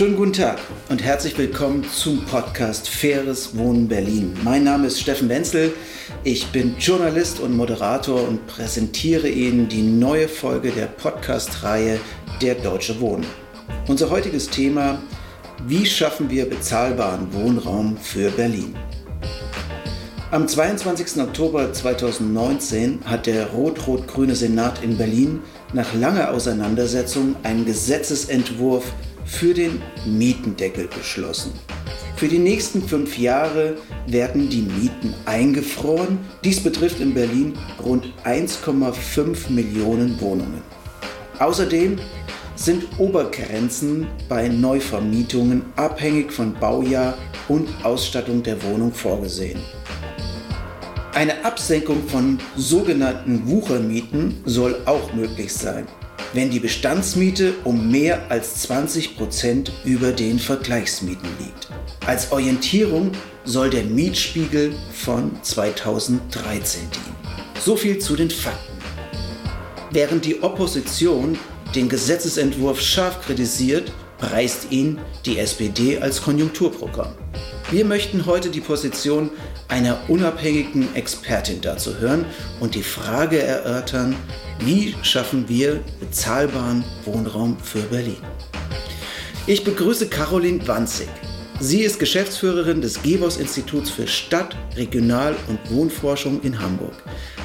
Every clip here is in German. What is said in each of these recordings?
Schönen guten Tag und herzlich willkommen zum Podcast Faires Wohnen Berlin. Mein Name ist Steffen Wenzel. Ich bin Journalist und Moderator und präsentiere Ihnen die neue Folge der Podcast-Reihe Der Deutsche Wohnen. Unser heutiges Thema: Wie schaffen wir bezahlbaren Wohnraum für Berlin? Am 22. Oktober 2019 hat der rot-rot-grüne Senat in Berlin nach langer Auseinandersetzung einen Gesetzesentwurf für den Mietendeckel beschlossen. Für die nächsten fünf Jahre werden die Mieten eingefroren. Dies betrifft in Berlin rund 1,5 Millionen Wohnungen. Außerdem sind Obergrenzen bei Neuvermietungen abhängig von Baujahr und Ausstattung der Wohnung vorgesehen. Eine Absenkung von sogenannten Wuchermieten soll auch möglich sein wenn die Bestandsmiete um mehr als 20 Prozent über den Vergleichsmieten liegt. Als Orientierung soll der Mietspiegel von 2013 dienen. So viel zu den Fakten. Während die Opposition den Gesetzesentwurf scharf kritisiert, preist ihn die SPD als Konjunkturprogramm. Wir möchten heute die Position einer unabhängigen Expertin dazu hören und die Frage erörtern, wie schaffen wir bezahlbaren Wohnraum für Berlin? Ich begrüße Caroline Wanzig. Sie ist Geschäftsführerin des GEWOS Instituts für Stadt-, Regional- und Wohnforschung in Hamburg.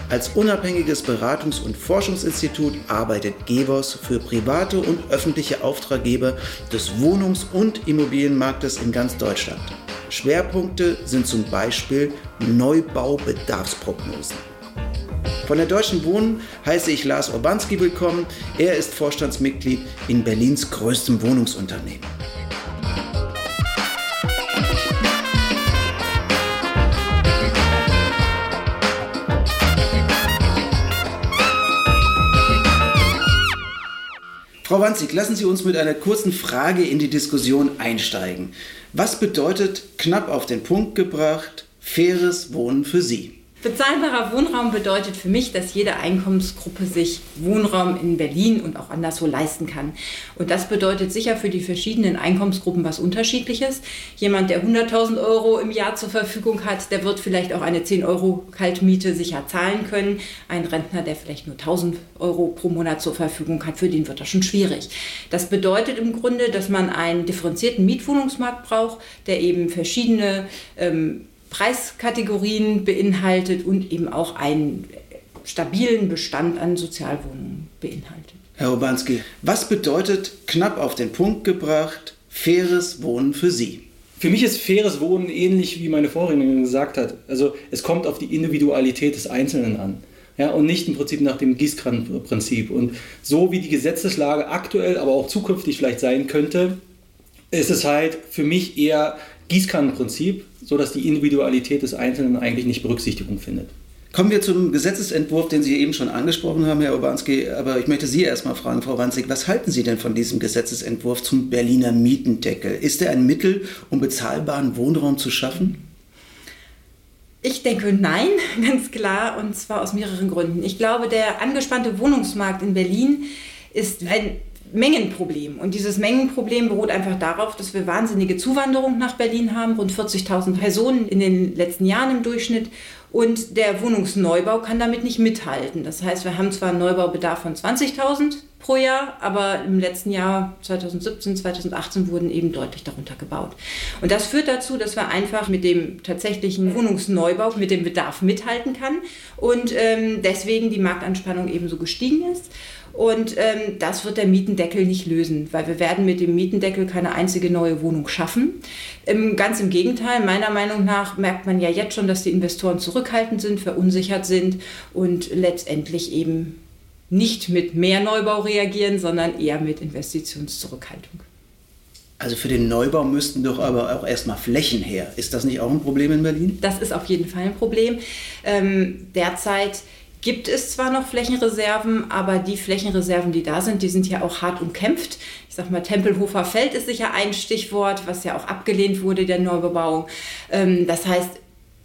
Als unabhängiges Beratungs- und Forschungsinstitut arbeitet GEWOS für private und öffentliche Auftraggeber des Wohnungs- und Immobilienmarktes in ganz Deutschland. Schwerpunkte sind zum Beispiel Neubaubedarfsprognosen. Von der Deutschen Wohnen heiße ich Lars Urbanski willkommen. Er ist Vorstandsmitglied in Berlins größtem Wohnungsunternehmen. Frau Wanzig, lassen Sie uns mit einer kurzen Frage in die Diskussion einsteigen. Was bedeutet knapp auf den Punkt gebracht faires Wohnen für Sie? Bezahlbarer Wohnraum bedeutet für mich, dass jede Einkommensgruppe sich Wohnraum in Berlin und auch anderswo leisten kann. Und das bedeutet sicher für die verschiedenen Einkommensgruppen was Unterschiedliches. Jemand, der 100.000 Euro im Jahr zur Verfügung hat, der wird vielleicht auch eine 10 Euro Kaltmiete sicher zahlen können. Ein Rentner, der vielleicht nur 1.000 Euro pro Monat zur Verfügung hat, für den wird das schon schwierig. Das bedeutet im Grunde, dass man einen differenzierten Mietwohnungsmarkt braucht, der eben verschiedene ähm, Preiskategorien beinhaltet und eben auch einen stabilen Bestand an Sozialwohnungen beinhaltet. Herr Urbanski, was bedeutet knapp auf den Punkt gebracht faires Wohnen für Sie? Für mich ist faires Wohnen ähnlich wie meine Vorrednerin gesagt hat. Also es kommt auf die Individualität des Einzelnen an. Ja, und nicht im Prinzip nach dem Gießkranenprinzip. Und so wie die Gesetzeslage aktuell, aber auch zukünftig vielleicht sein könnte, ist es halt für mich eher Gießkannenprinzip, sodass die Individualität des Einzelnen eigentlich nicht Berücksichtigung findet. Kommen wir zum Gesetzesentwurf, den Sie eben schon angesprochen haben, Herr Urbanski. Aber ich möchte Sie erst mal fragen, Frau Wanzig, was halten Sie denn von diesem Gesetzesentwurf zum Berliner Mietendeckel? Ist er ein Mittel, um bezahlbaren Wohnraum zu schaffen? Ich denke nein, ganz klar, und zwar aus mehreren Gründen. Ich glaube, der angespannte Wohnungsmarkt in Berlin ist ein Mengenproblem. Und dieses Mengenproblem beruht einfach darauf, dass wir wahnsinnige Zuwanderung nach Berlin haben, rund 40.000 Personen in den letzten Jahren im Durchschnitt. Und der Wohnungsneubau kann damit nicht mithalten. Das heißt, wir haben zwar einen Neubaubedarf von 20.000 pro Jahr, aber im letzten Jahr 2017, 2018 wurden eben deutlich darunter gebaut. Und das führt dazu, dass wir einfach mit dem tatsächlichen Wohnungsneubau, mit dem Bedarf mithalten kann und ähm, deswegen die Marktanspannung eben so gestiegen ist. Und ähm, das wird der Mietendeckel nicht lösen, weil wir werden mit dem Mietendeckel keine einzige neue Wohnung schaffen. Ähm, ganz im Gegenteil, meiner Meinung nach merkt man ja jetzt schon, dass die Investoren zurückhaltend sind, verunsichert sind und letztendlich eben nicht mit mehr Neubau reagieren, sondern eher mit Investitionszurückhaltung. Also für den Neubau müssten doch aber auch erstmal Flächen her. Ist das nicht auch ein Problem in Berlin? Das ist auf jeden Fall ein Problem. Ähm, derzeit gibt es zwar noch Flächenreserven, aber die Flächenreserven, die da sind, die sind ja auch hart umkämpft. Ich sag mal, Tempelhofer Feld ist sicher ein Stichwort, was ja auch abgelehnt wurde, der Neubebauung. Ähm, das heißt,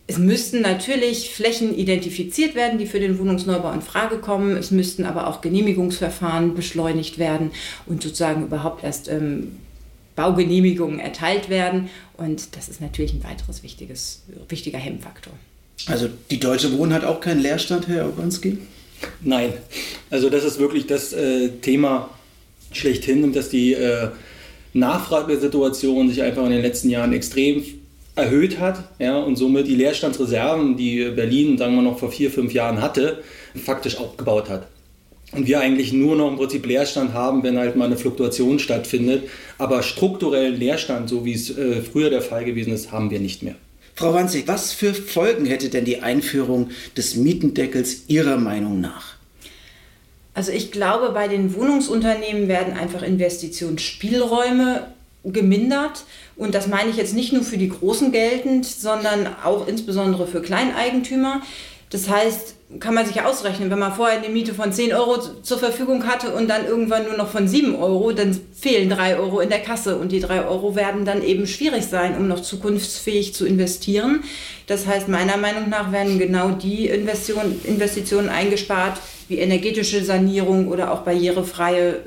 es müssten natürlich Flächen identifiziert werden, die für den Wohnungsneubau in Frage kommen. Es müssten aber auch Genehmigungsverfahren beschleunigt werden und sozusagen überhaupt erst ähm, Baugenehmigungen erteilt werden. Und das ist natürlich ein weiteres wichtiges, wichtiger Hemmfaktor. Also die Deutsche Wohnen hat auch keinen Leerstand, Herr Obanski? Nein, also das ist wirklich das äh, Thema schlechthin, dass die äh, Nachfragesituation sich einfach in den letzten Jahren extrem erhöht hat ja, und somit die Leerstandsreserven, die Berlin, sagen wir noch vor vier, fünf Jahren hatte, faktisch aufgebaut hat. Und wir eigentlich nur noch im Prinzip Leerstand haben, wenn halt mal eine Fluktuation stattfindet. Aber strukturellen Leerstand, so wie es äh, früher der Fall gewesen ist, haben wir nicht mehr. Frau Wanzig, was für Folgen hätte denn die Einführung des Mietendeckels Ihrer Meinung nach? Also ich glaube, bei den Wohnungsunternehmen werden einfach Investitionsspielräume gemindert. Und das meine ich jetzt nicht nur für die Großen geltend, sondern auch insbesondere für Kleineigentümer. Das heißt, kann man sich ja ausrechnen, wenn man vorher eine Miete von 10 Euro zur Verfügung hatte und dann irgendwann nur noch von 7 Euro, dann fehlen 3 Euro in der Kasse und die 3 Euro werden dann eben schwierig sein, um noch zukunftsfähig zu investieren. Das heißt, meiner Meinung nach werden genau die Investitionen, eingespart, wie energetische Sanierung oder auch barrierefreie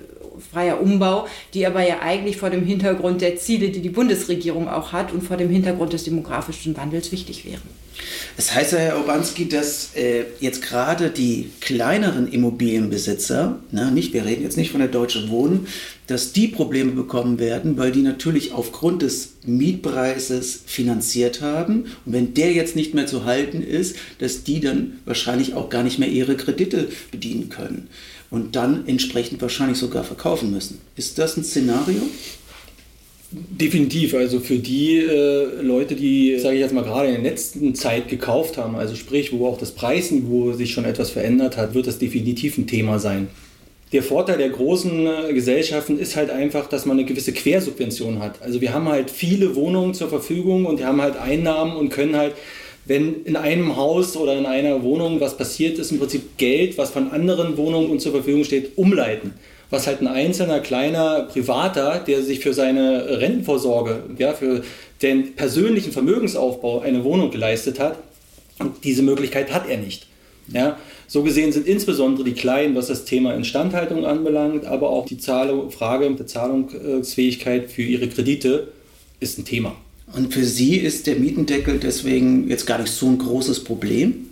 freier Umbau, die aber ja eigentlich vor dem Hintergrund der Ziele, die die Bundesregierung auch hat und vor dem Hintergrund des demografischen Wandels wichtig wären. Das heißt ja, Herr Obanski, dass äh, jetzt gerade die kleineren Immobilienbesitzer, na, nicht, wir reden jetzt nicht von der Deutschen Wohnen, dass die Probleme bekommen werden, weil die natürlich aufgrund des Mietpreises finanziert haben. Und wenn der jetzt nicht mehr zu halten ist, dass die dann wahrscheinlich auch gar nicht mehr ihre Kredite bedienen können und dann entsprechend wahrscheinlich sogar verkaufen müssen. Ist das ein Szenario? Definitiv, also für die äh, Leute, die, sage ich jetzt mal, gerade in der letzten Zeit gekauft haben, also sprich, wo auch das Preisniveau sich schon etwas verändert hat, wird das definitiv ein Thema sein. Der Vorteil der großen äh, Gesellschaften ist halt einfach, dass man eine gewisse Quersubvention hat. Also wir haben halt viele Wohnungen zur Verfügung und wir haben halt Einnahmen und können halt, wenn in einem Haus oder in einer Wohnung was passiert ist, im Prinzip Geld, was von anderen Wohnungen uns zur Verfügung steht, umleiten was halt ein einzelner kleiner Privater, der sich für seine Rentenvorsorge, ja, für den persönlichen Vermögensaufbau eine Wohnung geleistet hat, diese Möglichkeit hat er nicht. Ja, so gesehen sind insbesondere die Kleinen, was das Thema Instandhaltung anbelangt, aber auch die Zahlung, Frage der Zahlungsfähigkeit für ihre Kredite ist ein Thema. Und für Sie ist der Mietendeckel deswegen jetzt gar nicht so ein großes Problem?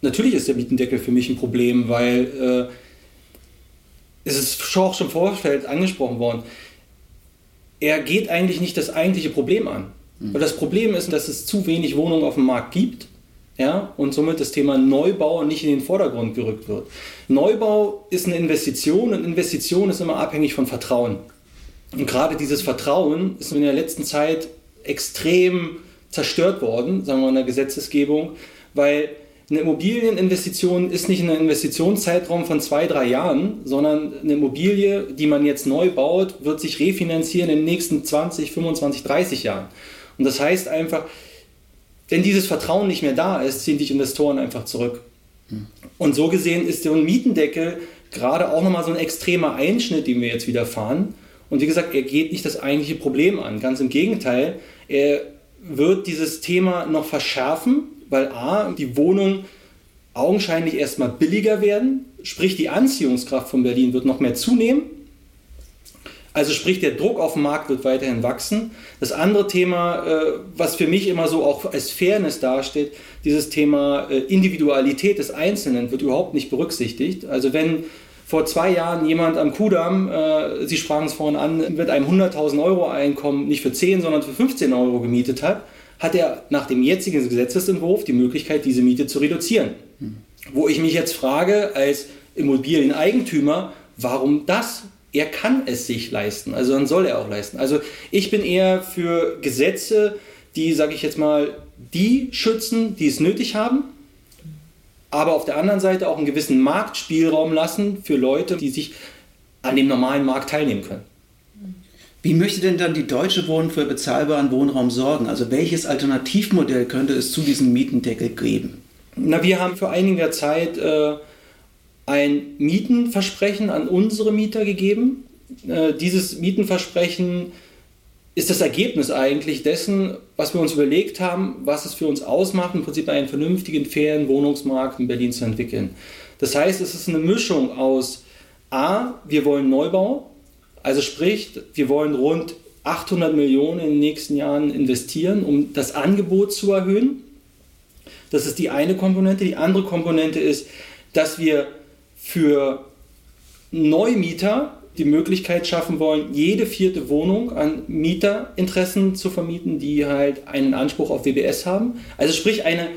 Natürlich ist der Mietendeckel für mich ein Problem, weil äh, es ist auch schon im Vorfeld angesprochen worden, er geht eigentlich nicht das eigentliche Problem an. Mhm. Weil das Problem ist, dass es zu wenig Wohnungen auf dem Markt gibt ja, und somit das Thema Neubau nicht in den Vordergrund gerückt wird. Neubau ist eine Investition und Investition ist immer abhängig von Vertrauen. Und gerade dieses Vertrauen ist in der letzten Zeit extrem zerstört worden, sagen wir mal in der Gesetzesgebung, weil eine Immobilieninvestition ist nicht ein Investitionszeitraum von zwei, drei Jahren, sondern eine Immobilie, die man jetzt neu baut, wird sich refinanzieren in den nächsten 20, 25, 30 Jahren. Und das heißt einfach, wenn dieses Vertrauen nicht mehr da ist, ziehen sich Investoren einfach zurück. Und so gesehen ist der Mietendeckel gerade auch nochmal so ein extremer Einschnitt, den wir jetzt wieder fahren. Und wie gesagt, er geht nicht das eigentliche Problem an. Ganz im Gegenteil, er wird dieses Thema noch verschärfen weil A, die Wohnungen augenscheinlich erstmal billiger werden, sprich die Anziehungskraft von Berlin wird noch mehr zunehmen. Also sprich, der Druck auf dem Markt wird weiterhin wachsen. Das andere Thema, äh, was für mich immer so auch als Fairness dasteht, dieses Thema äh, Individualität des Einzelnen wird überhaupt nicht berücksichtigt. Also wenn vor zwei Jahren jemand am Kudamm, äh, Sie sprachen es vorhin an, mit einem 100.000 Euro Einkommen nicht für 10, sondern für 15 Euro gemietet hat, hat er nach dem jetzigen Gesetzesentwurf die Möglichkeit, diese Miete zu reduzieren. Mhm. Wo ich mich jetzt frage, als Immobilieneigentümer, warum das? Er kann es sich leisten, also dann soll er auch leisten. Also ich bin eher für Gesetze, die, sage ich jetzt mal, die schützen, die es nötig haben, aber auf der anderen Seite auch einen gewissen Marktspielraum lassen für Leute, die sich an dem normalen Markt teilnehmen können. Wie möchte denn dann die Deutsche Wohnen für bezahlbaren Wohnraum sorgen? Also welches Alternativmodell könnte es zu diesem Mietendeckel geben? Na, wir haben für einige Zeit äh, ein Mietenversprechen an unsere Mieter gegeben. Äh, dieses Mietenversprechen ist das Ergebnis eigentlich dessen, was wir uns überlegt haben, was es für uns ausmacht, im Prinzip einen vernünftigen, fairen Wohnungsmarkt in Berlin zu entwickeln. Das heißt, es ist eine Mischung aus A, wir wollen Neubau, Also sprich, wir wollen rund 800 Millionen in den nächsten Jahren investieren, um das Angebot zu erhöhen. Das ist die eine Komponente. Die andere Komponente ist, dass wir für Neumieter die Möglichkeit schaffen wollen, jede vierte Wohnung an Mieterinteressen zu vermieten, die halt einen Anspruch auf WBS haben. Also sprich eine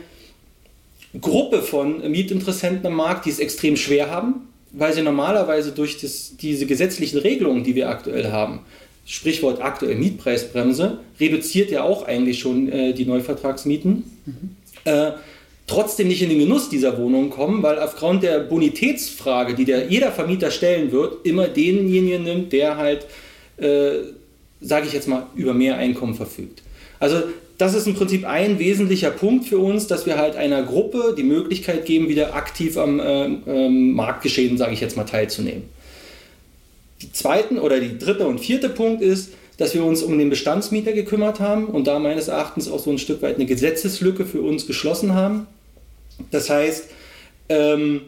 Gruppe von Mietinteressenten am Markt, die es extrem schwer haben, weil sie normalerweise durch das, diese gesetzlichen Regelungen, die wir aktuell haben, Sprichwort aktuell Mietpreisbremse, reduziert ja auch eigentlich schon äh, die Neuvertragsmieten. Mhm. Äh, trotzdem nicht in den Genuss dieser Wohnungen kommen, weil aufgrund der Bonitätsfrage, die der, jeder Vermieter stellen wird, immer denjenigen nimmt, der halt, äh, sage ich jetzt mal, über mehr Einkommen verfügt. Also das ist im Prinzip ein wesentlicher Punkt für uns, dass wir halt einer Gruppe die Möglichkeit geben, wieder aktiv am äh, äh, Marktgeschehen, sage ich jetzt mal, teilzunehmen. Die zweiten oder die dritte und vierte Punkt ist, dass wir uns um den Bestandsmieter gekümmert haben und da meines Erachtens auch so ein Stück weit eine Gesetzeslücke für uns geschlossen haben. Das heißt, ähm,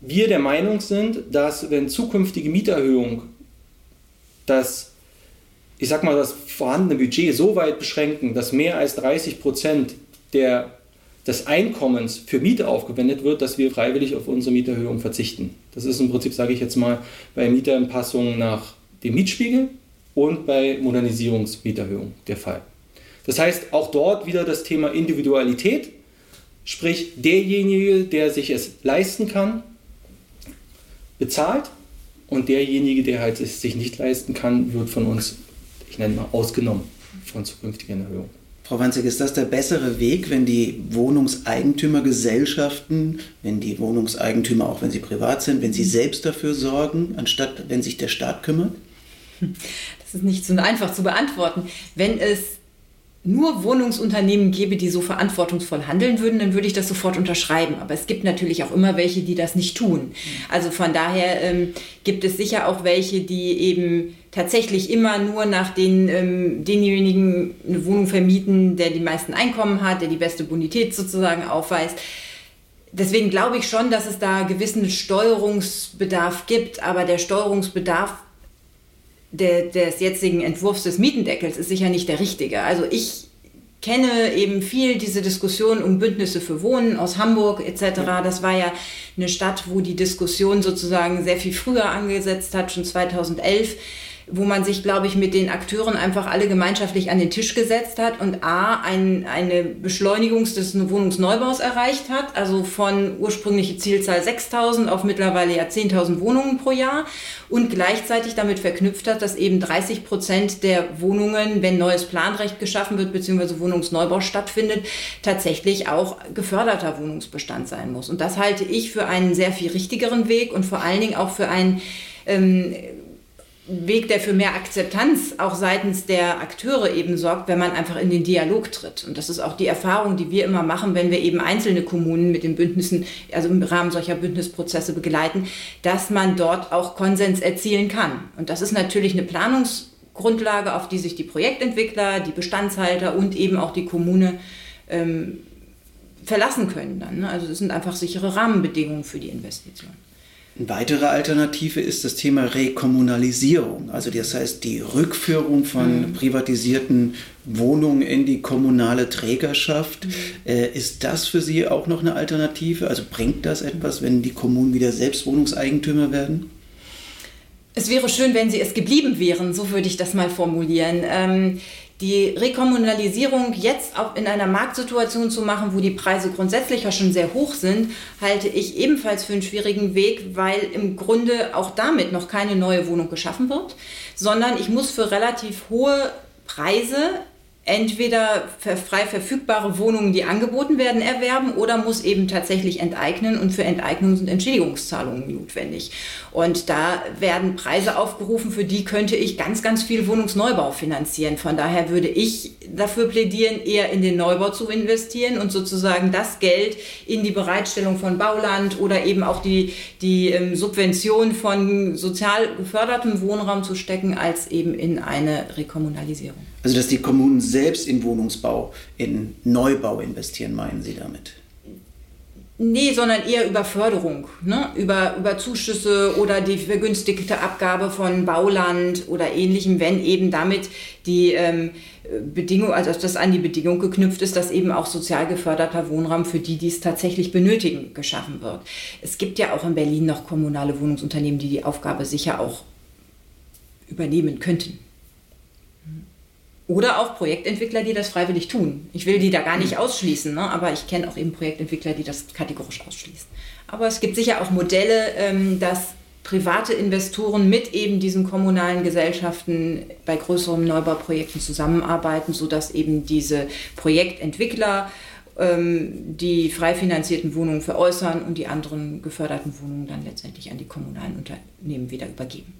wir der Meinung sind, dass wenn zukünftige Mieterhöhungen das, ich sag mal, das vorhandene Budget so weit beschränken, dass mehr als 30 Prozent der, des Einkommens für Miete aufgewendet wird, dass wir freiwillig auf unsere Mieterhöhung verzichten. Das ist im Prinzip, sage ich jetzt mal, bei Mieteranpassungen nach dem Mietspiegel und bei Modernisierungsmieterhöhung der Fall. Das heißt, auch dort wieder das Thema Individualität, sprich derjenige, der sich es leisten kann, bezahlt und derjenige, der halt es sich nicht leisten kann, wird von uns, ich nenne mal, ausgenommen von zukünftigen Erhöhungen. Frau Wanzig, ist das der bessere Weg, wenn die Wohnungseigentümergesellschaften, wenn die Wohnungseigentümer, auch wenn sie privat sind, wenn sie selbst dafür sorgen, anstatt wenn sich der Staat kümmert? Das ist nicht so einfach zu beantworten. Wenn es nur Wohnungsunternehmen gäbe, die so verantwortungsvoll handeln würden, dann würde ich das sofort unterschreiben. Aber es gibt natürlich auch immer welche, die das nicht tun. Also von daher ähm, gibt es sicher auch welche, die eben tatsächlich immer nur nach den, ähm, denjenigen eine Wohnung vermieten, der die meisten Einkommen hat, der die beste Bonität sozusagen aufweist. Deswegen glaube ich schon, dass es da gewissen Steuerungsbedarf gibt, aber der Steuerungsbedarf der, des jetzigen Entwurfs des Mietendeckels ist sicher nicht der richtige. Also ich kenne eben viel diese Diskussion um Bündnisse für Wohnen aus Hamburg etc. Das war ja eine Stadt, wo die Diskussion sozusagen sehr viel früher angesetzt hat, schon 2011 wo man sich, glaube ich, mit den Akteuren einfach alle gemeinschaftlich an den Tisch gesetzt hat und A, ein, eine Beschleunigung des Wohnungsneubaus erreicht hat, also von ursprüngliche Zielzahl 6.000 auf mittlerweile ja 10.000 Wohnungen pro Jahr und gleichzeitig damit verknüpft hat, dass eben 30 Prozent der Wohnungen, wenn neues Planrecht geschaffen wird, beziehungsweise Wohnungsneubau stattfindet, tatsächlich auch geförderter Wohnungsbestand sein muss. Und das halte ich für einen sehr viel richtigeren Weg und vor allen Dingen auch für einen ähm, Weg, der für mehr Akzeptanz auch seitens der Akteure eben sorgt, wenn man einfach in den Dialog tritt. Und das ist auch die Erfahrung, die wir immer machen, wenn wir eben einzelne Kommunen mit den Bündnissen, also im Rahmen solcher Bündnisprozesse begleiten, dass man dort auch Konsens erzielen kann. Und das ist natürlich eine Planungsgrundlage, auf die sich die Projektentwickler, die Bestandshalter und eben auch die Kommune ähm, verlassen können. Dann, ne? Also es sind einfach sichere Rahmenbedingungen für die Investition. Eine weitere Alternative ist das Thema Rekommunalisierung, also das heißt die Rückführung von mhm. privatisierten Wohnungen in die kommunale Trägerschaft. Mhm. Äh, ist das für Sie auch noch eine Alternative? Also bringt das etwas, wenn die Kommunen wieder selbst Wohnungseigentümer werden? Es wäre schön, wenn sie es geblieben wären, so würde ich das mal formulieren. Ähm, die Rekommunalisierung jetzt auch in einer Marktsituation zu machen, wo die Preise grundsätzlich ja schon sehr hoch sind, halte ich ebenfalls für einen schwierigen Weg, weil im Grunde auch damit noch keine neue Wohnung geschaffen wird, sondern ich muss für relativ hohe Preise entweder frei verfügbare Wohnungen, die angeboten werden, erwerben oder muss eben tatsächlich enteignen und für Enteignung sind Entschädigungszahlungen notwendig. Und da werden Preise aufgerufen, für die könnte ich ganz, ganz viel Wohnungsneubau finanzieren. Von daher würde ich dafür plädieren, eher in den Neubau zu investieren und sozusagen das Geld in die Bereitstellung von Bauland oder eben auch die, die ähm, Subvention von sozial gefördertem Wohnraum zu stecken, als eben in eine Rekommunalisierung. Also dass die Kommunen selbst in Wohnungsbau, in Neubau investieren, meinen Sie damit? Nee, sondern eher über Förderung, ne? über, über Zuschüsse oder die vergünstigte Abgabe von Bauland oder ähnlichem, wenn eben damit die ähm, Bedingung, also das an die Bedingung geknüpft ist, dass eben auch sozial geförderter Wohnraum für die, die es tatsächlich benötigen, geschaffen wird. Es gibt ja auch in Berlin noch kommunale Wohnungsunternehmen, die die Aufgabe sicher auch übernehmen könnten. Oder auch Projektentwickler, die das freiwillig tun. Ich will die da gar nicht ausschließen, ne? aber ich kenne auch eben Projektentwickler, die das kategorisch ausschließen. Aber es gibt sicher auch Modelle, ähm, dass private Investoren mit eben diesen kommunalen Gesellschaften bei größeren Neubauprojekten zusammenarbeiten, sodass eben diese Projektentwickler ähm, die frei finanzierten Wohnungen veräußern und die anderen geförderten Wohnungen dann letztendlich an die kommunalen Unternehmen wieder übergeben.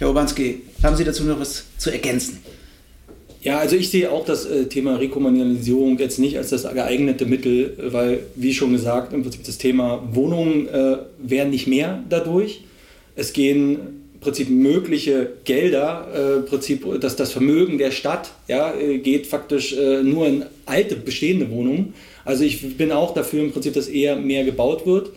Herr Obanski, haben Sie dazu noch was zu ergänzen? Ja, also ich sehe auch das äh, Thema Rekommunalisierung jetzt nicht als das geeignete Mittel, weil, wie schon gesagt, im Prinzip das Thema Wohnungen äh, werden nicht mehr dadurch. Es gehen im Prinzip mögliche Gelder, äh, Prinzip, dass das Vermögen der Stadt ja, äh, geht faktisch äh, nur in alte bestehende Wohnungen. Also ich bin auch dafür im Prinzip, dass eher mehr gebaut wird.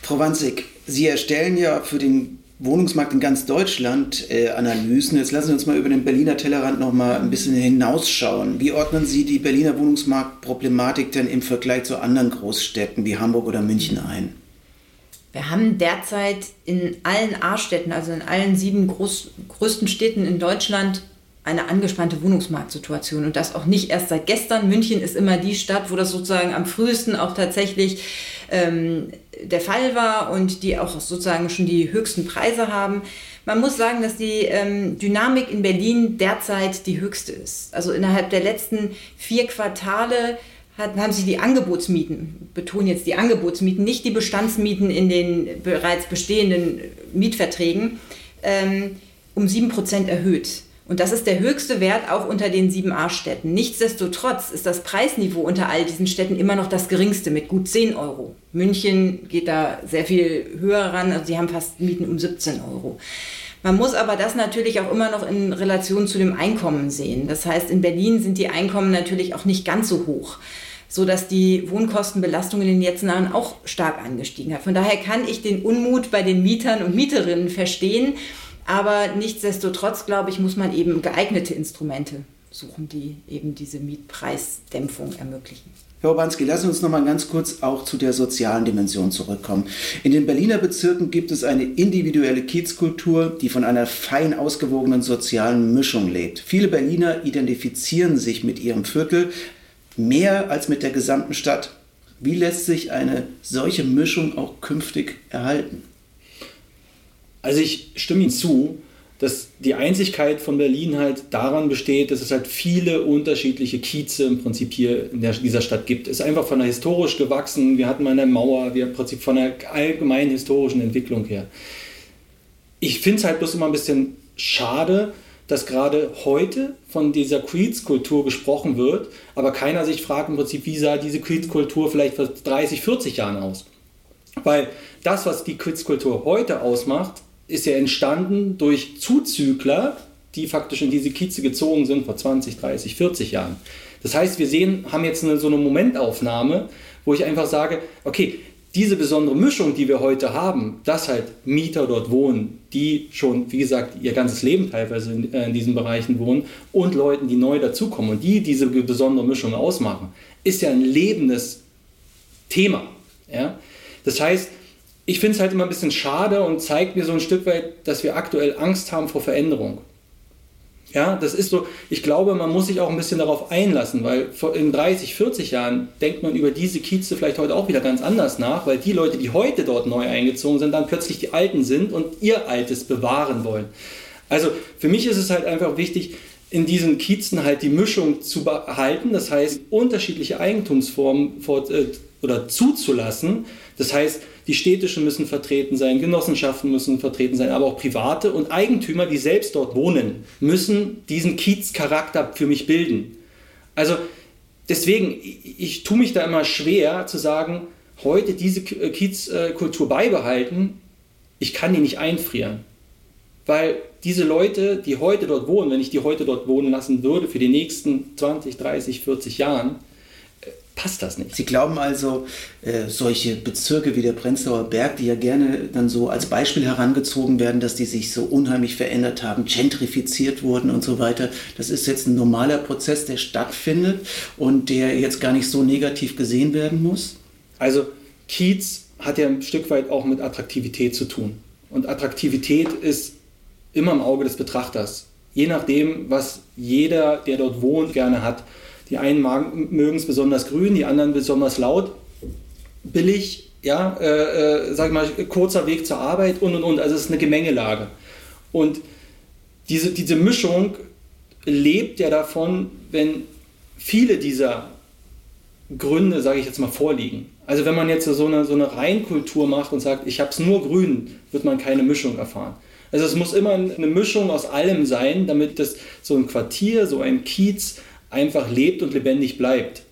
Frau Wanzig, Sie erstellen ja für den Wohnungsmarkt in ganz Deutschland äh, Analysen. Jetzt lassen Sie uns mal über den Berliner Tellerrand noch mal ein bisschen hinausschauen. Wie ordnen Sie die Berliner Wohnungsmarktproblematik denn im Vergleich zu anderen Großstädten wie Hamburg oder München ein? Wir haben derzeit in allen A-Städten, also in allen sieben groß, größten Städten in Deutschland, eine angespannte Wohnungsmarktsituation und das auch nicht erst seit gestern. München ist immer die Stadt, wo das sozusagen am frühesten auch tatsächlich ähm, der Fall war und die auch sozusagen schon die höchsten Preise haben. Man muss sagen, dass die ähm, Dynamik in Berlin derzeit die höchste ist. Also innerhalb der letzten vier Quartale hat, haben sich die Angebotsmieten, betonen jetzt die Angebotsmieten, nicht die Bestandsmieten in den bereits bestehenden Mietverträgen, ähm, um sieben Prozent erhöht. Und das ist der höchste Wert auch unter den 7a-Städten. Nichtsdestotrotz ist das Preisniveau unter all diesen Städten immer noch das geringste mit gut 10 Euro. München geht da sehr viel höher ran, also sie haben fast Mieten um 17 Euro. Man muss aber das natürlich auch immer noch in Relation zu dem Einkommen sehen. Das heißt, in Berlin sind die Einkommen natürlich auch nicht ganz so hoch so dass die Wohnkostenbelastung in den letzten Jahren auch stark angestiegen hat. Von daher kann ich den Unmut bei den Mietern und Mieterinnen verstehen. Aber nichtsdestotrotz, glaube ich, muss man eben geeignete Instrumente suchen, die eben diese Mietpreisdämpfung ermöglichen. Herr Obanski, lassen Sie uns noch mal ganz kurz auch zu der sozialen Dimension zurückkommen. In den Berliner Bezirken gibt es eine individuelle Kiezkultur, die von einer fein ausgewogenen sozialen Mischung lebt. Viele Berliner identifizieren sich mit ihrem Viertel mehr als mit der gesamten Stadt. Wie lässt sich eine solche Mischung auch künftig erhalten? Also ich stimme Ihnen zu, dass die Einzigkeit von Berlin halt daran besteht, dass es halt viele unterschiedliche Kieze im Prinzip hier in der, dieser Stadt gibt. Ist einfach von der historisch gewachsen, wir hatten mal eine Mauer, wir im Prinzip von der allgemeinen historischen Entwicklung her. Ich finde es halt bloß immer ein bisschen schade, dass gerade heute von dieser Creeds-Kultur gesprochen wird, aber keiner sich fragt im Prinzip, wie sah diese Creeds-Kultur vielleicht vor 30, 40 Jahren aus. Weil das, was die Creeds-Kultur heute ausmacht, ist ja entstanden durch Zuzügler, die faktisch in diese Kieze gezogen sind vor 20, 30, 40 Jahren. Das heißt, wir sehen, haben jetzt eine, so eine Momentaufnahme, wo ich einfach sage, okay, diese besondere Mischung, die wir heute haben, dass halt Mieter dort wohnen, die schon, wie gesagt, ihr ganzes Leben teilweise in, äh, in diesen Bereichen wohnen und Leuten, die neu dazukommen und die diese besondere Mischung ausmachen, ist ja ein lebendes Thema. Ja? Das heißt, ich finde es halt immer ein bisschen schade und zeigt mir so ein Stück weit, dass wir aktuell Angst haben vor Veränderung. Ja, das ist so, ich glaube, man muss sich auch ein bisschen darauf einlassen, weil in 30, 40 Jahren denkt man über diese Kieze vielleicht heute auch wieder ganz anders nach, weil die Leute, die heute dort neu eingezogen sind, dann plötzlich die Alten sind und ihr Altes bewahren wollen. Also für mich ist es halt einfach wichtig, in diesen Kiezen halt die Mischung zu behalten, das heißt unterschiedliche Eigentumsformen äh, oder zuzulassen. Das heißt, die städtischen müssen vertreten sein, Genossenschaften müssen vertreten sein, aber auch private und Eigentümer, die selbst dort wohnen, müssen diesen Kiezcharakter für mich bilden. Also deswegen, ich, ich tue mich da immer schwer zu sagen, heute diese Kiezkultur beibehalten, ich kann die nicht einfrieren. Weil diese Leute, die heute dort wohnen, wenn ich die heute dort wohnen lassen würde für die nächsten 20, 30, 40 Jahren, passt das nicht. Sie glauben also, äh, solche Bezirke wie der Prenzlauer Berg, die ja gerne dann so als Beispiel herangezogen werden, dass die sich so unheimlich verändert haben, gentrifiziert wurden und so weiter, das ist jetzt ein normaler Prozess, der stattfindet und der jetzt gar nicht so negativ gesehen werden muss? Also Kiez hat ja ein Stück weit auch mit Attraktivität zu tun. Und Attraktivität ist immer im Auge des Betrachters. Je nachdem, was jeder, der dort wohnt, gerne hat. Die einen mögen es besonders grün, die anderen besonders laut, billig, ja, äh, äh, sag mal, kurzer Weg zur Arbeit und und und. Also es ist eine Gemengelage. Und diese, diese Mischung lebt ja davon, wenn viele dieser Gründe, sage ich jetzt mal, vorliegen. Also wenn man jetzt so eine, so eine Reinkultur macht und sagt, ich habe es nur grün, wird man keine Mischung erfahren. Also es muss immer eine Mischung aus allem sein, damit das so ein Quartier, so ein Kiez einfach lebt und lebendig bleibt.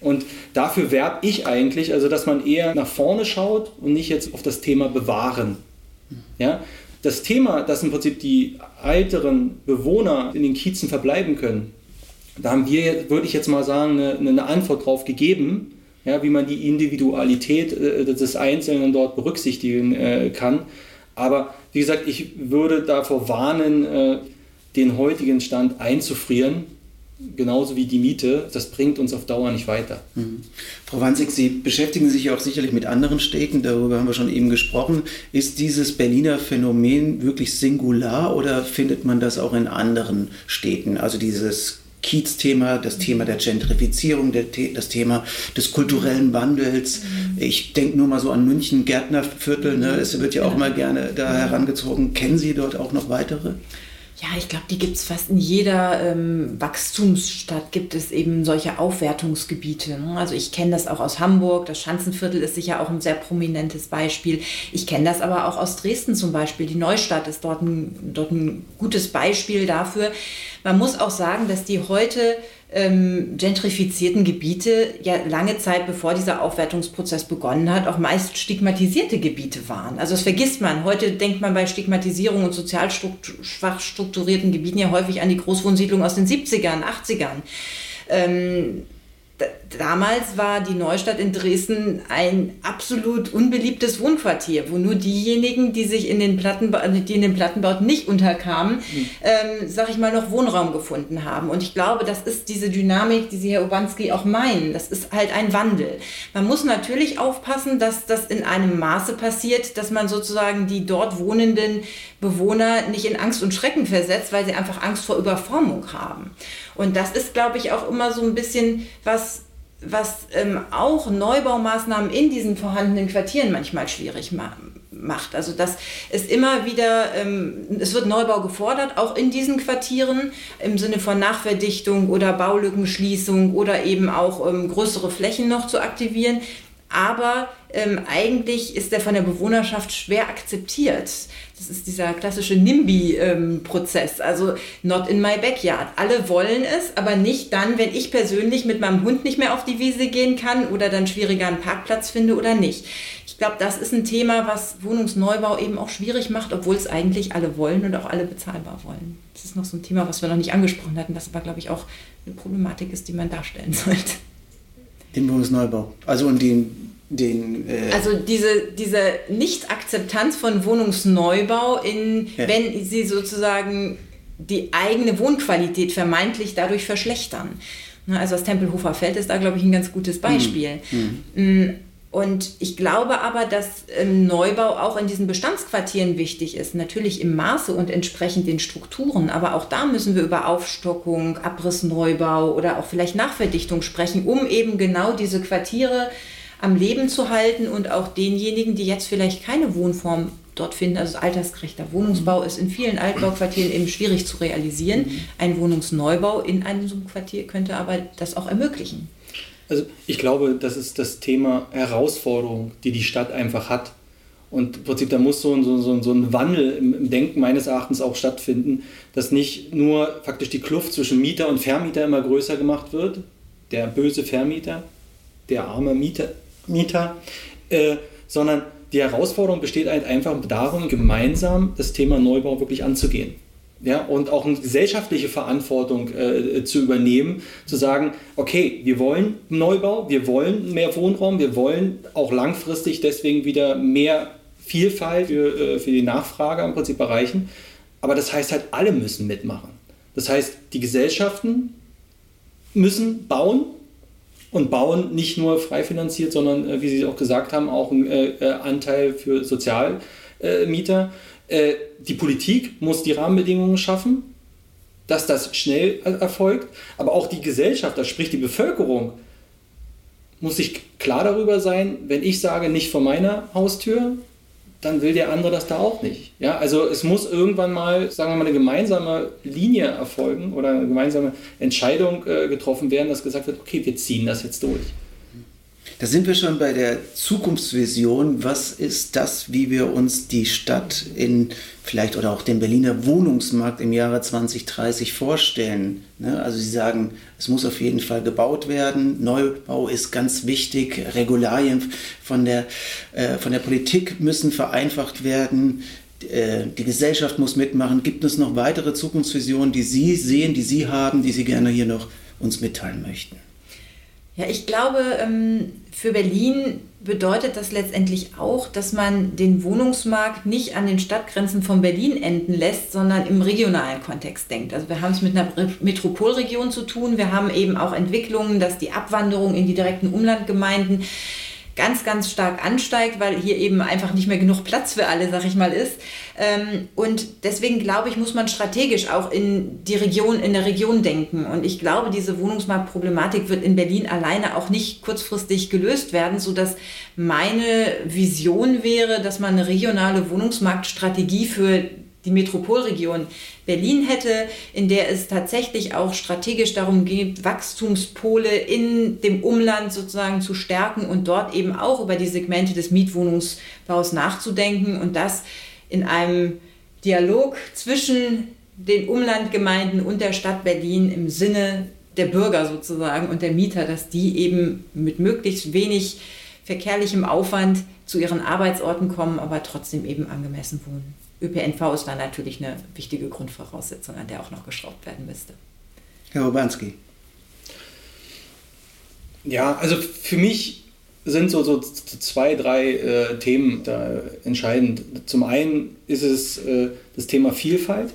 Und dafür werbe ich eigentlich, also dass man eher nach vorne schaut und nicht jetzt auf das Thema bewahren. Ja? Das Thema, dass im Prinzip die älteren Bewohner in den Kiezen verbleiben können, da haben wir, würde ich jetzt mal sagen, eine, eine Antwort drauf gegeben, ja, wie man die Individualität äh, des Einzelnen dort berücksichtigen äh, kann. Aber wie gesagt, ich würde davor warnen, äh, den heutigen Stand einzufrieren genauso wie die Miete, das bringt uns auf Dauer nicht weiter. Mhm. Frau Wanzig, Sie beschäftigen sich auch sicherlich mit anderen Städten, darüber haben wir schon eben gesprochen. Ist dieses Berliner Phänomen wirklich singular oder findet man das auch in anderen Städten? Also dieses Kiez-Thema, das Thema der Gentrifizierung, der, das Thema des kulturellen Wandels. Mhm. Ich denke nur mal so an München, Gärtnerviertel, ne? es wird ja auch mal gerne da herangezogen. Kennen Sie dort auch noch weitere? Ja, ich glaube, die gibt es fast in jeder ähm, Wachstumsstadt, gibt es eben solche Aufwertungsgebiete. Ne? Also ich kenne das auch aus Hamburg, das Schanzenviertel ist sicher auch ein sehr prominentes Beispiel. Ich kenne das aber auch aus Dresden zum Beispiel. Die Neustadt ist dort ein, dort ein gutes Beispiel dafür. Man muss auch sagen, dass die heute ähm, gentrifizierten Gebiete ja lange Zeit, bevor dieser Aufwertungsprozess begonnen hat, auch meist stigmatisierte Gebiete waren. Also das vergisst man. Heute denkt man bei Stigmatisierung und sozial schwach strukturierten Gebieten ja häufig an die Großwohnsiedlung aus den 70ern, 80ern. Ähm, damals war die Neustadt in Dresden ein absolut unbeliebtes Wohnquartier, wo nur diejenigen, die sich in den Plattenba die in den Plattenbauten nicht unterkamen, mhm. ähm, sag ich mal, noch Wohnraum gefunden haben. Und ich glaube, das ist diese Dynamik, die Sie, Herr Obanski, auch meinen. Das ist halt ein Wandel. Man muss natürlich aufpassen, dass das in einem Maße passiert, dass man sozusagen die dort wohnenden Bewohner nicht in Angst und Schrecken versetzt, weil sie einfach Angst vor Überformung haben. Und das ist, glaube ich, auch immer so ein bisschen was, was ähm, auch Neubaumaßnahmen in diesen vorhandenen Quartieren manchmal schwierig ma macht. Also das ist immer wieder, ähm, es wird Neubau gefordert, auch in diesen Quartieren im Sinne von Nachverdichtung oder Baulückenschließung oder eben auch ähm, größere Flächen noch zu aktivieren. Aber ähm, eigentlich ist er von der Bewohnerschaft schwer akzeptiert. Das ist dieser klassische NIMBY-Prozess, ähm, also not in my backyard. Alle wollen es, aber nicht dann, wenn ich persönlich mit meinem Hund nicht mehr auf die Wiese gehen kann oder dann schwieriger einen Parkplatz finde oder nicht. Ich glaube, das ist ein Thema, was Wohnungsneubau eben auch schwierig macht, obwohl es eigentlich alle wollen und auch alle bezahlbar wollen. Das ist noch so ein Thema, was wir noch nicht angesprochen hatten, das aber, glaube ich, auch eine Problematik ist, die man darstellen sollte. Den Wohnungsneubau. Also und den, den äh also diese, diese Nicht-Akzeptanz von Wohnungsneubau, in, ja. wenn sie sozusagen die eigene Wohnqualität vermeintlich dadurch verschlechtern. Also das Tempelhofer Feld ist da, glaube ich, ein ganz gutes Beispiel. Mhm. mhm. Und ich glaube aber, dass ähm, Neubau auch in diesen Bestandsquartieren wichtig ist. Natürlich im Maße und entsprechend den Strukturen. Aber auch da müssen wir über Aufstockung, Abrissneubau oder auch vielleicht Nachverdichtung sprechen, um eben genau diese Quartiere am Leben zu halten und auch denjenigen, die jetzt vielleicht keine Wohnform dort finden, also altersgerechter Wohnungsbau ist in vielen Altbauquartieren eben schwierig zu realisieren. Mhm. Ein Wohnungsneubau in einem Quartier könnte aber das auch ermöglichen. Also ich glaube, das ist das Thema Herausforderung, die die Stadt einfach hat. Und im Prinzip, da muss so ein, so, so ein Wandel im Denken meines Erachtens auch stattfinden, dass nicht nur faktisch die Kluft zwischen Mieter und Vermieter immer größer gemacht wird, der böse Vermieter, der arme Mieter, Mieter äh, sondern die Herausforderung besteht halt einfach darum, gemeinsam das Thema Neubau wirklich anzugehen. Ja, und auch eine gesellschaftliche Verantwortung äh, zu übernehmen, zu sagen, okay, wir wollen Neubau, wir wollen mehr Wohnraum, wir wollen auch langfristig deswegen wieder mehr Vielfalt für, äh, für die Nachfrage im Prinzip erreichen. Aber das heißt halt, alle müssen mitmachen. Das heißt, die Gesellschaften müssen bauen und bauen nicht nur frei finanziert, sondern, äh, wie Sie auch gesagt haben, auch einen äh, äh Anteil für Sozialmieter. Äh, die Politik muss die Rahmenbedingungen schaffen, dass das schnell erfolgt, aber auch die Gesellschaft, das sprich die Bevölkerung, muss sich klar darüber sein, wenn ich sage, nicht vor meiner Haustür, dann will der andere das da auch nicht. Ja, also es muss irgendwann mal, sagen wir mal, eine gemeinsame Linie erfolgen oder eine gemeinsame Entscheidung äh, getroffen werden, dass gesagt wird, okay, wir ziehen das jetzt durch. Da sind wir schon bei der Zukunftsvision. Was ist das, wie wir uns die Stadt in vielleicht oder auch den Berliner Wohnungsmarkt im Jahre 2030 vorstellen? Ne? Also Sie sagen, es muss auf jeden Fall gebaut werden. Neubau ist ganz wichtig. Regularien von der, äh, von der Politik müssen vereinfacht werden. Äh, die Gesellschaft muss mitmachen. Gibt es noch weitere Zukunftsvisionen, die Sie sehen, die Sie haben, die Sie gerne hier noch uns mitteilen möchten? Ja, ich glaube, ähm, für Berlin bedeutet das letztendlich auch, dass man den Wohnungsmarkt nicht an den Stadtgrenzen von Berlin enden lässt, sondern im regionalen Kontext denkt. Also wir haben es mit einer Metropolregion zu tun. Wir haben eben auch Entwicklungen, dass die Abwanderung in die direkten Umlandgemeinden ganz, ganz stark ansteigt, weil hier eben einfach nicht mehr genug Platz für alle, sag ich mal, ist. Ähm, und deswegen glaube ich, muss man strategisch auch in die Region, in der Region denken. Und ich glaube, diese Wohnungsmarktproblematik wird in Berlin alleine auch nicht kurzfristig gelöst werden, sodass meine Vision wäre, dass man eine regionale Wohnungsmarktstrategie für die Metropolregion Berlin hätte, in der es tatsächlich auch strategisch darum geht, Wachstumspole in dem Umland sozusagen zu stärken und dort eben auch über die Segmente des Mietwohnungsbaus nachzudenken und das in einem Dialog zwischen den Umlandgemeinden und der Stadt Berlin im Sinne der Bürger sozusagen und der Mieter, dass die eben mit möglichst wenig verkehrlichem Aufwand zu ihren Arbeitsorten kommen, aber trotzdem eben angemessen wohnen. ÖPNV ist da natürlich eine wichtige Grundvoraussetzung, an der auch noch geschraubt werden müsste. Herr Obanski. Ja, also für mich sind so, so zwei, drei äh, Themen da entscheidend. Zum einen ist es äh, das Thema Vielfalt.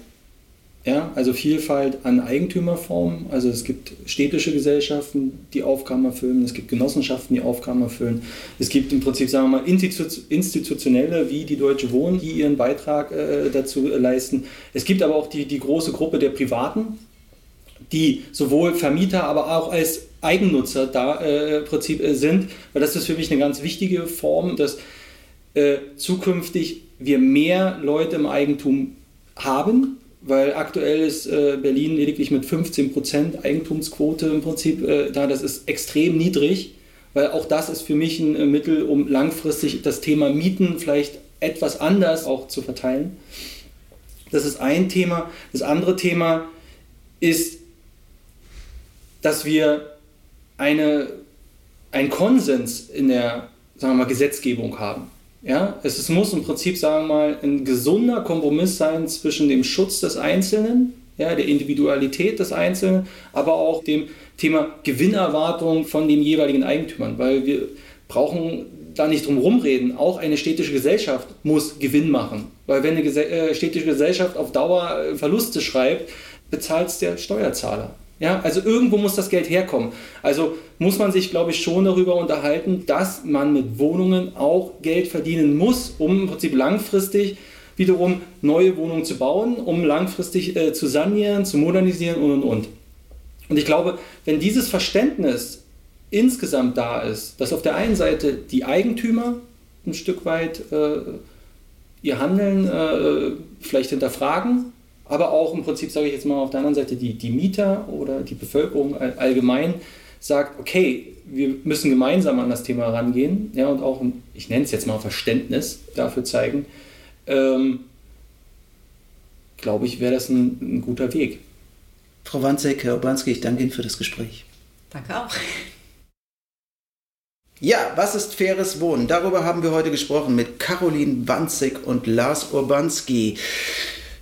Ja, also Vielfalt an Eigentümerformen. Also es gibt städtische Gesellschaften, die Aufgaben erfüllen. Es gibt Genossenschaften, die Aufgaben erfüllen. Es gibt im Prinzip, sagen wir mal, institutionelle wie die Deutsche Wohnen, die ihren Beitrag äh, dazu leisten. Es gibt aber auch die, die große Gruppe der Privaten, die sowohl Vermieter, aber auch als Eigennutzer da äh, im Prinzip äh, sind. Weil das ist für mich eine ganz wichtige Form, dass äh, zukünftig wir mehr Leute im Eigentum haben, weil aktuell ist äh, Berlin lediglich mit 15% Eigentumsquote im Prinzip äh, da. Das ist extrem niedrig, weil auch das ist für mich ein äh, Mittel, um langfristig das Thema Mieten vielleicht etwas anders auch zu verteilen. Das ist ein Thema. Das andere Thema ist, dass wir eine, einen Konsens in der sagen wir mal, Gesetzgebung haben. Ja, es, es muss im Prinzip, sagen wir mal, ein gesunder Kompromiss sein zwischen dem Schutz des Einzelnen, ja, der Individualität des Einzelnen, aber auch dem Thema Gewinnerwartung von den jeweiligen Eigentümern, weil wir brauchen da nicht drum rumreden. Auch eine städtische Gesellschaft muss Gewinn machen, weil wenn eine äh, städtische Gesellschaft auf Dauer äh, Verluste schreibt, bezahlt es der Steuerzahler. Ja, also irgendwo muss das Geld herkommen. Also muss man sich, glaube ich, schon darüber unterhalten, dass man mit Wohnungen auch Geld verdienen muss, um im Prinzip langfristig wiederum neue Wohnungen zu bauen, um langfristig äh, zu sanieren, zu modernisieren und und und. Und ich glaube, wenn dieses Verständnis insgesamt da ist, dass auf der einen Seite die Eigentümer ein Stück weit äh, ihr Handeln äh, vielleicht hinterfragen, aber auch im Prinzip, sage ich jetzt mal auf der anderen Seite, die, die Mieter oder die Bevölkerung allgemein sagt, okay, wir müssen gemeinsam an das Thema rangehen ja, und auch, ich nenne es jetzt mal Verständnis dafür zeigen, ähm, glaube ich, wäre das ein, ein, guter Weg. Frau Wanzek, Herr Obanski, ich danke Ihnen für das Gespräch. Danke auch. Ja, was ist faires Wohnen? Darüber haben wir heute gesprochen mit Caroline Wanzig und Lars Urbanski.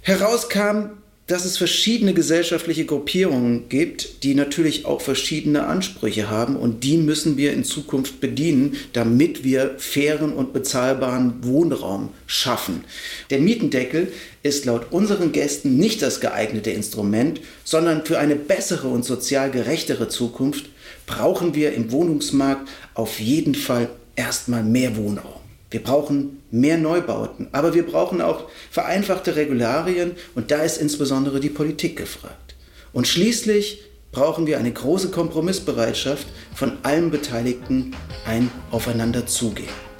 Herauskam dass es verschiedene gesellschaftliche Gruppierungen gibt, die natürlich auch verschiedene Ansprüche haben und die müssen wir in Zukunft bedienen, damit wir fairen und bezahlbaren Wohnraum schaffen. Der Mietendeckel ist laut unseren Gästen nicht das geeignete Instrument, sondern für eine bessere und sozial gerechtere Zukunft brauchen wir im Wohnungsmarkt auf jeden Fall erstmal mehr Wohnraum. Wir brauchen mehr Neubauten, aber wir brauchen auch vereinfachte Regularien und da ist insbesondere die Politik gefragt. Und schließlich brauchen wir eine große Kompromissbereitschaft von allen Beteiligten, ein Aufeinanderzugehen.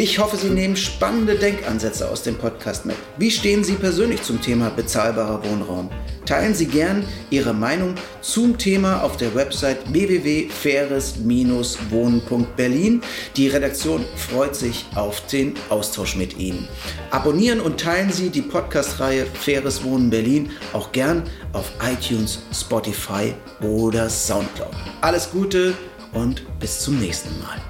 Ich hoffe, Sie nehmen spannende Denkansätze aus dem Podcast mit. Wie stehen Sie persönlich zum Thema bezahlbarer Wohnraum? Teilen Sie gern Ihre Meinung zum Thema auf der Website www.faires-wohnen.berlin. Die Redaktion freut sich auf den Austausch mit Ihnen. Abonnieren und teilen Sie die Podcast-Reihe Faires Wohnen Berlin auch gern auf iTunes, Spotify oder Soundcloud. Alles Gute und bis zum nächsten Mal.